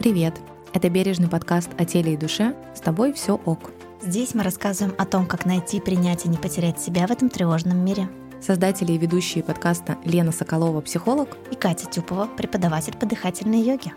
Привет! Это бережный подкаст о теле и душе. С тобой все ок. Здесь мы рассказываем о том, как найти, принять и не потерять себя в этом тревожном мире. Создатели и ведущие подкаста Лена Соколова, психолог, И Катя Тюпова, преподаватель по дыхательной йоге.